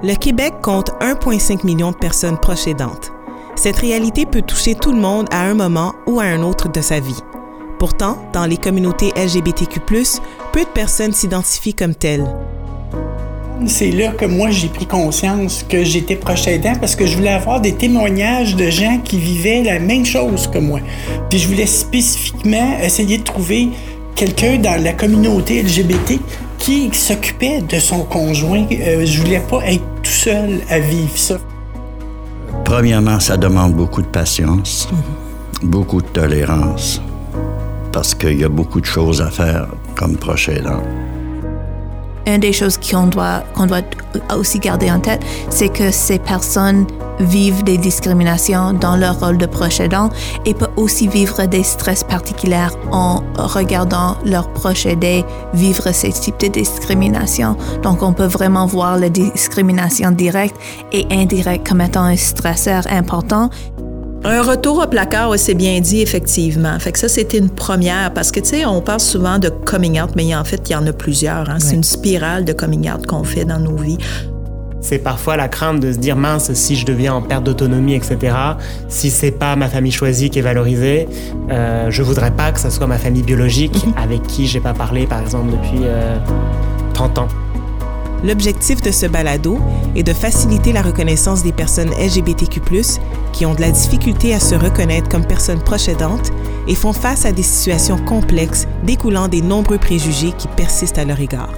Le Québec compte 1,5 million de personnes proches aidantes. Cette réalité peut toucher tout le monde à un moment ou à un autre de sa vie. Pourtant, dans les communautés LGBTQ, peu de personnes s'identifient comme telles. C'est là que moi j'ai pris conscience que j'étais proche aidant parce que je voulais avoir des témoignages de gens qui vivaient la même chose que moi. Puis je voulais spécifiquement essayer de trouver quelqu'un dans la communauté LGBT qui s'occupait de son conjoint. Euh, je voulais pas être tout seul à vivre ça. Premièrement, ça demande beaucoup de patience, beaucoup de tolérance, parce qu'il y a beaucoup de choses à faire comme proche aidant une des choses qu'on doit, aussi garder en tête, c'est que ces personnes vivent des discriminations dans leur rôle de proche aidant et peuvent aussi vivre des stress particuliers en regardant leurs proches aidés vivre ces types de discrimination. Donc, on peut vraiment voir la discrimination directe et indirecte comme étant un stresseur important un retour au placard, c'est bien dit, effectivement. Fait que ça, c'était une première parce que, tu sais, on parle souvent de coming out, mais en fait, il y en a plusieurs. Hein. C'est une spirale de coming out qu'on fait dans nos vies. C'est parfois la crainte de se dire mince, si je deviens en perte d'autonomie, etc., si c'est pas ma famille choisie qui est valorisée, euh, je voudrais pas que ce soit ma famille biologique mhm. avec qui j'ai pas parlé, par exemple, depuis 30 euh, ans. L'objectif de ce balado est de faciliter la reconnaissance des personnes LGBTQ+, qui ont de la difficulté à se reconnaître comme personnes proches et font face à des situations complexes découlant des nombreux préjugés qui persistent à leur égard.